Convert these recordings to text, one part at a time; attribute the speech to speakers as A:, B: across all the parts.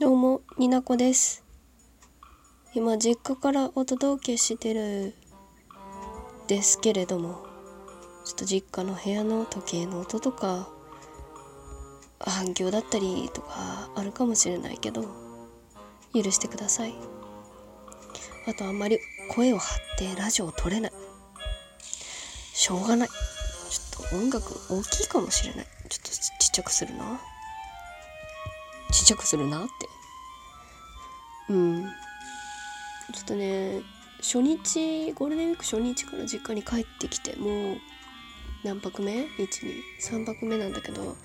A: どうも、になこです。今、実家からお届けしてるですけれども、ちょっと実家の部屋の時計の音とか、反響だったりとかあるかもしれないけど、許してください。あと、あんまり声を張ってラジオを撮れない。しょうがない。ちょっと音楽大きいかもしれない。ちょっとちっちゃくするな。ちっちゃくするなって。うん。ちょっとね、初日、ゴールデンウィーク初日から実家に帰ってきて、もう、何泊目 ?1、2、3泊目なんだけど、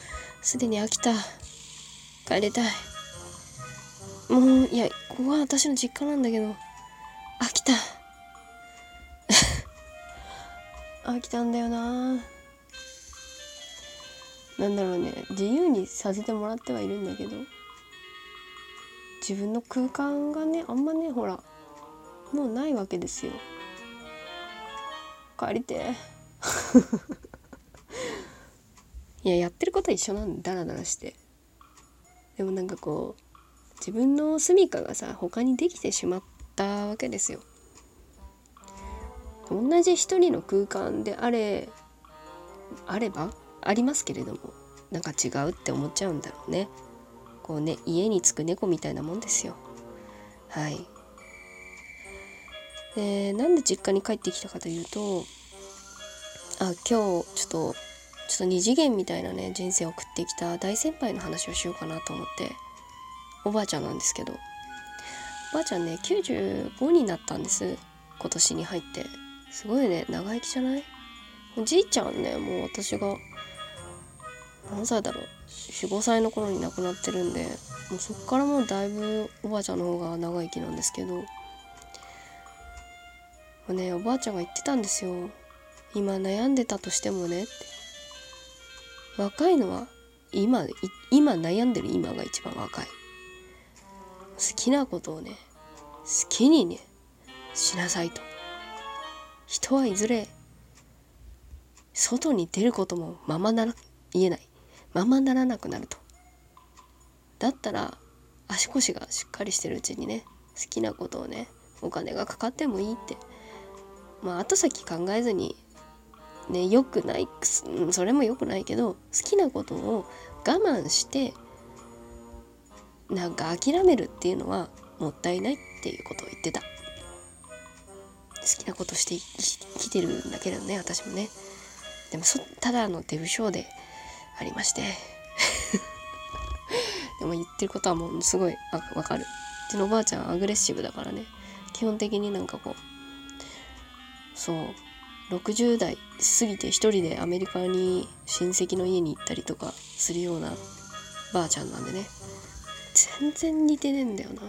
A: すでに飽きた。帰りたい。もう、いや、ここは私の実家なんだけど、飽きた。飽きたんだよななんだろうね自由にさせてもらってはいるんだけど自分の空間がねあんまねほらもうないわけですよ。帰りて。いややってることは一緒なんだダラダラして。でもなんかこう自分の住処がさ他にできてしまったわけですよ。同じ一人の空間であれあればありますけれどもなんか違うって思っちゃうんだろうね。こうね家に着く猫みたいなもんですよ。はい。でなんで実家に帰ってきたかというとあ今日ちょっとちょっと二次元みたいなね人生を送ってきた大先輩の話をしようかなと思っておばあちゃんなんですけど。おばあちゃんね95になったんです今年に入って。すごいね長生きじゃない？おじいちゃんねもう私が何歳だろう ?45 歳の頃に亡くなってるんでもうそっからもうだいぶおばあちゃんの方が長生きなんですけどもうねおばあちゃんが言ってたんですよ。今悩んでたとしてもねって若いのは今今悩んでる今が一番若い。好きなことをね好きにねしなさいと。人はいずれ外に出ることもままなら言えない。ままならなくなると。だったら足腰がしっかりしてるうちにね好きなことをねお金がかかってもいいって。まあ後先考えずにね良くないそれも良くないけど好きなことを我慢してなんか諦めるっていうのはもったいないっていうことを言ってた。好きなことして生きてるんだけどね私もね。でもそただのデブ症でありまして。でも言ってることはもうすごいわかる。うちのおばあちゃんアグレッシブだからね。基本的になんかこうそう60代過ぎて一人でアメリカに親戚の家に行ったりとかするようなばあちゃんなんでね。全然似てねえんだよな。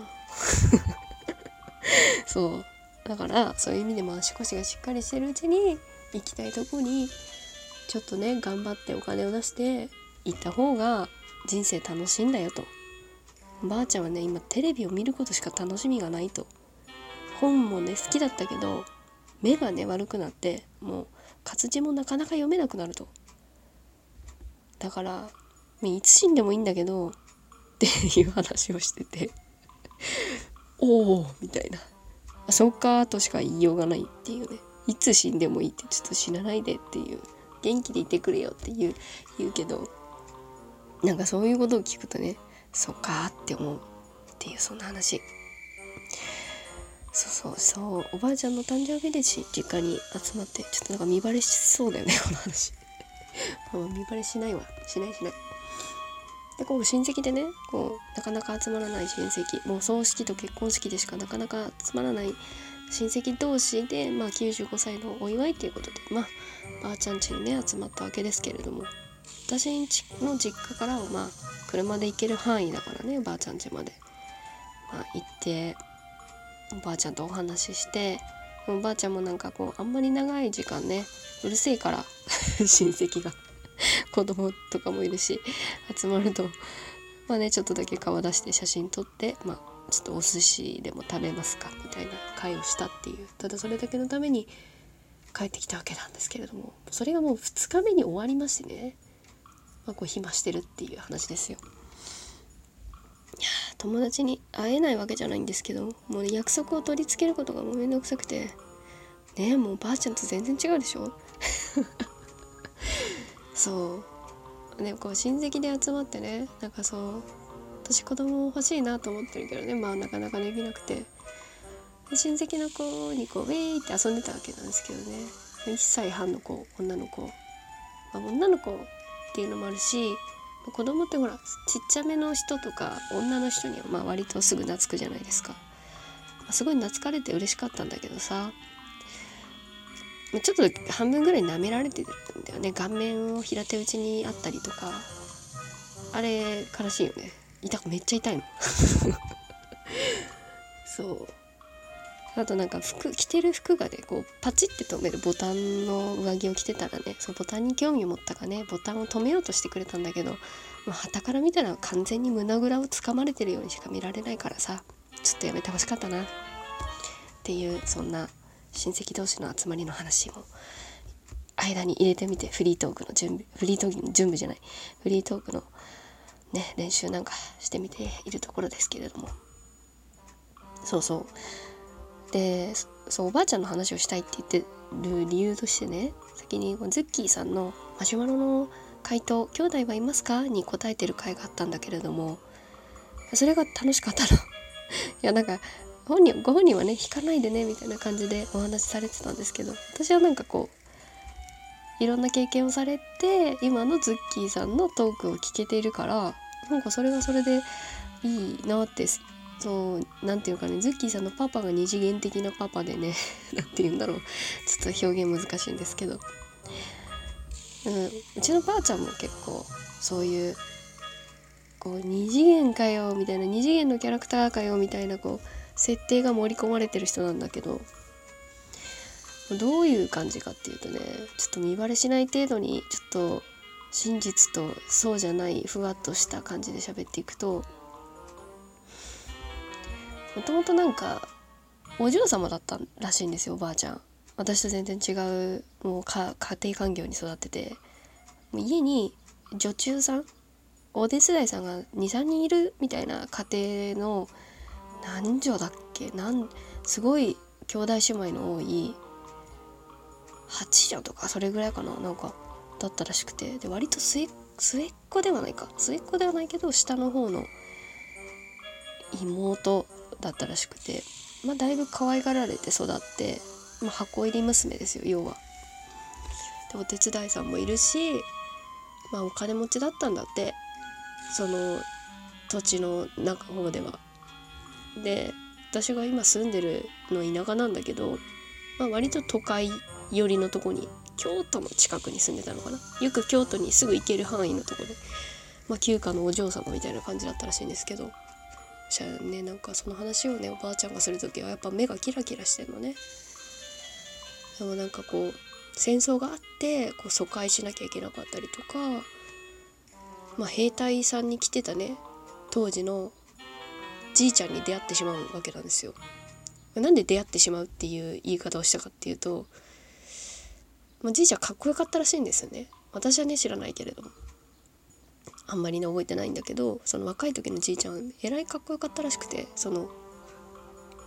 A: そう。だからそういう意味でも足腰がしっかりしてるうちに行きたいとこにちょっとね頑張ってお金を出して行った方が人生楽しいんだよと。ばあちゃんはね今テレビを見ることしか楽しみがないと。本もね好きだったけど目がね悪くなってもう活字もなかなか読めなくなると。だからいつ死んでもいいんだけど っていう話をしてて おおみたいな。そっかとしか言いようがないっていうね。いつ死んでもいいってちょっと死なないでっていう。元気でいてくれよって言う言うけどなんかそういうことを聞くとねそっかって思うっていうそんな話。そうそうそうおばあちゃんの誕生日でし実家に集まってちょっとなんか見バレしそうだよね この話。見バレしないわ。しないしない。でこう親戚でねこうなかなか集まらない親戚。もう葬式と結婚式でしかなかなか集まらない親戚同士で、まあ、95歳のお祝いということでまあばあちゃん家にね集まったわけですけれども私の実家からはまあ車で行ける範囲だからねばあちゃん家まで、まあ、行っておばあちゃんとお話ししておばあちゃんもなんかこうあんまり長い時間ねうるせえから 親戚が子供とかもいるし集まるとまあねちょっとだけ顔出して写真撮ってまあちょっとお寿司でも食べますか？みたいな会をしたっていう。ただそれだけのために帰ってきたわけなんですけれども。それがもう2日目に終わりましてね、まあ、こう暇してるっていう話ですよ。友達に会えないわけじゃないんですけどもう約束を取り付けることがもうめんどくさくて。ねえもうばあちゃんと全然違うでしょ？そう。でこう親戚で集まってねなんかそう私子供欲しいなと思ってるけどね。まあなかなかできなくて。で親戚の子にこうウェーって遊んでたわけなんですけどね。1歳半の子女の子、まあ、女の子っていうのもあるし子供ってほらちっちゃめの人とか女の人にはまあ割とすぐ懐くじゃないですか、まあ、すごい懐かれて嬉しかったんだけどさ。ちょっと半分ぐらい舐められてるんだよね。顔面を平手打ちにあったりとか。あれ悲しいよね。痛くめっちゃ痛いの。そう。あとなんか服着てる服がねこうパチって止めるボタンの上着を着てたらねそのボタンに興味を持ったかねボタンを止めようとしてくれたんだけどまあ、から見たら完全に胸ぐらをつかまれてるようにしか見られないからさちょっとやめてほしかったな。っていうそんな親戚同士の集まりの話も間に入れてみてフリートークの準備フリートークの準備じゃない。フリートークのね練習なんかしてみているところですけれどもそうそうでそうおばあちゃんの話をしたいって言ってる理由としてね先にズッキーさんのマシュマロの回答「兄弟はいますか?」に答えてる回があったんだけれどもそれが楽しかったの いやなんか本人ご本人はね引かないでねみたいな感じでお話しされてたんですけど私はなんかこういろんな経験をされて今のズッキーさんのトークを聞けているからなんかそれはそれでいいなってそう何て言うかねズッキーさんのパパが二次元的なパパでね 何て言うんだろう。ちょっと表現難しいんですけど。うん、うちのばあちゃんも結構そういうこう二次元かよみたいな二次元のキャラクターかよみたいなこう設定が盛り込まれてる人なんだけどどういう感じかっていうとねちょっと見バレしない程度にちょっと真実とそうじゃないふわっとした感じで喋っていくともともとなんかお嬢様だったらしいんですよおばあちゃん。私と全然違うもう家庭環境に育ってて家に女中さんお手伝いさんが23人いるみたいな家庭の何女だっけ？なんすごい兄弟姉妹の多い8女とかそれぐらいかななんかだったらしくてで割と末末っ子ではないか末っ子ではないけど下の方の妹だったらしくてまあだいぶ可愛がられて育ってまあ、箱入り娘ですよ要は。でお手伝いさんもいるし、まあ、お金持ちだったんだってその土地の中方では。で私が今住んでるの田舎なんだけど、まあ、割と都会寄りのとこに京都の近くに住んでたのかな？よく京都にすぐ行ける範囲のとこで、まあ、旧家のお嬢様みたいな感じだったらしいんですけどじゃねなんかその話をねおばあちゃんがする時はやっぱ目がキラキラしてんのね。でもなんかこう戦争があってこう疎開しなきゃいけなかったりとか、まあ、兵隊さんに来てたね当時のじいちゃんに出会ってしまうわけなんですよ。なんで出会ってしまうっていう言い方をしたかっていうと、まあ、じいちゃんかっこよかったらしいんですよね。私はね知らないけれども。あんまりね覚えてないんだけどその若い時のじいちゃんえらいかっこよかったらしくてその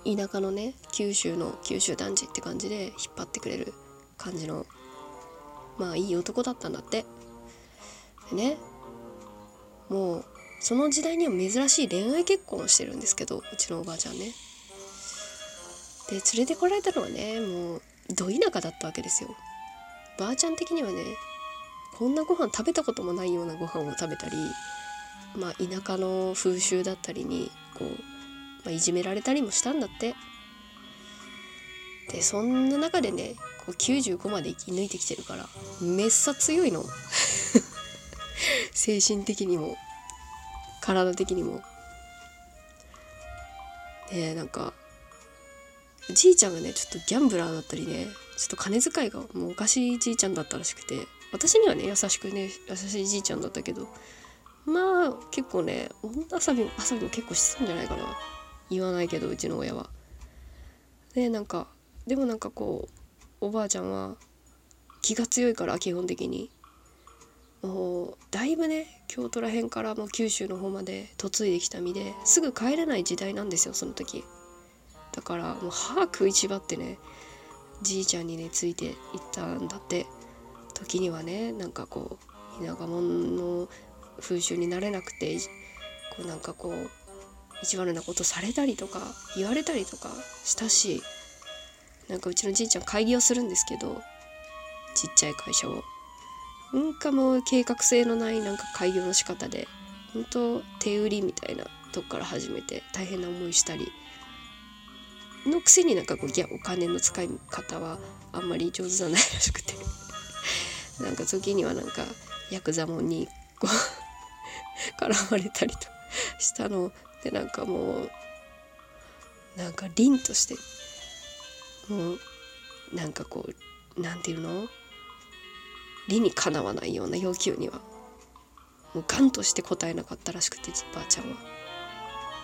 A: 田舎のね九州の九州男児って感じで引っ張ってくれる感じのまあいい男だったんだってでねもうその時代には珍しい恋愛結婚をしてるんですけどうちのおばあちゃんねで連れてこられたのはねもうど田舎だったわけですよばあちゃん的にはねこんなご飯食べたこともないようなご飯を食べたりまあ田舎の風習だったりにこうまあ、いじめられたりもしたんだって。でそんな中でねこう95まで生き抜いてきてるからめっさ強いの。精神的にも体的にも。ねなんかじいちゃんがねちょっとギャンブラーだったりねちょっと金遣いがもうおかしいじいちゃんだったらしくて私にはね優しくね優しいじいちゃんだったけどまあ結構ね女遊び遊びも結構してたんじゃないかな。言わないけどうちの親は。でなんかでもなんかこうおばあちゃんは気が強いから基本的に。もうだいぶね京都ら辺からもう九州の方まで嫁いできた身ですぐ帰れない時代なんですよその時。だからもう歯食いしばってねじいちゃんにねついていったんだって。時にはねなんかこう田舎者の風習になれなくてこうなんかこう意地悪なことされたりとか言われたりとかしたしなんかうちのじいちゃん開業するんですけどちっちゃい会社を。なんかもう計画性のないなんか開業の仕方で本当手売りみたいなとこから始めて大変な思いしたりのくせになんかこういやお金の使い方はあんまり上手じゃないらしくて なんか時にはなんかヤクザモンにこう絡まれたりとしたのでなんかもうなんか凛としてもうなんかこうなんていうの？理にかなわないような要求にはもうガンとして答えなかったらしくてばあちゃんは。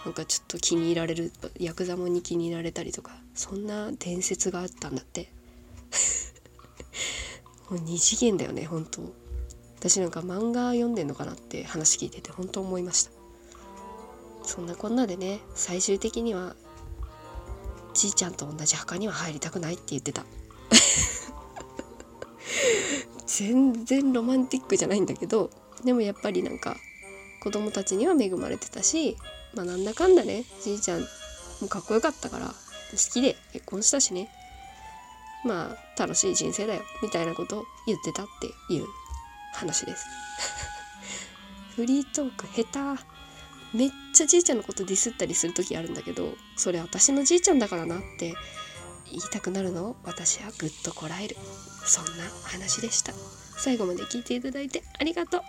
A: なんかちょっと気に入られるヤクザもに気に入られたりとかそんな伝説があったんだって。もう二次元だよね本当。私なんか漫画読んでんのかなって話聞いてて本当思いました。そんなこんなでね最終的にはじいちゃんと同じ墓には入りたくないって言ってた。全然ロマンティックじゃないんだけどでもやっぱりなんか子供たちには恵まれてたしまあなんだかんだねじいちゃんもかっこよかったから好きで結婚したしね。まあ楽しい人生だよみたいなことを言ってたっていう話です。フリートーク下手。めっちゃじいちゃんのことディスったりする時あるんだけどそれ私のじいちゃんだからなって言いたくなるの？を私はぐっとこらえる。そんな話でした。最後まで聞いていただいてありがとう。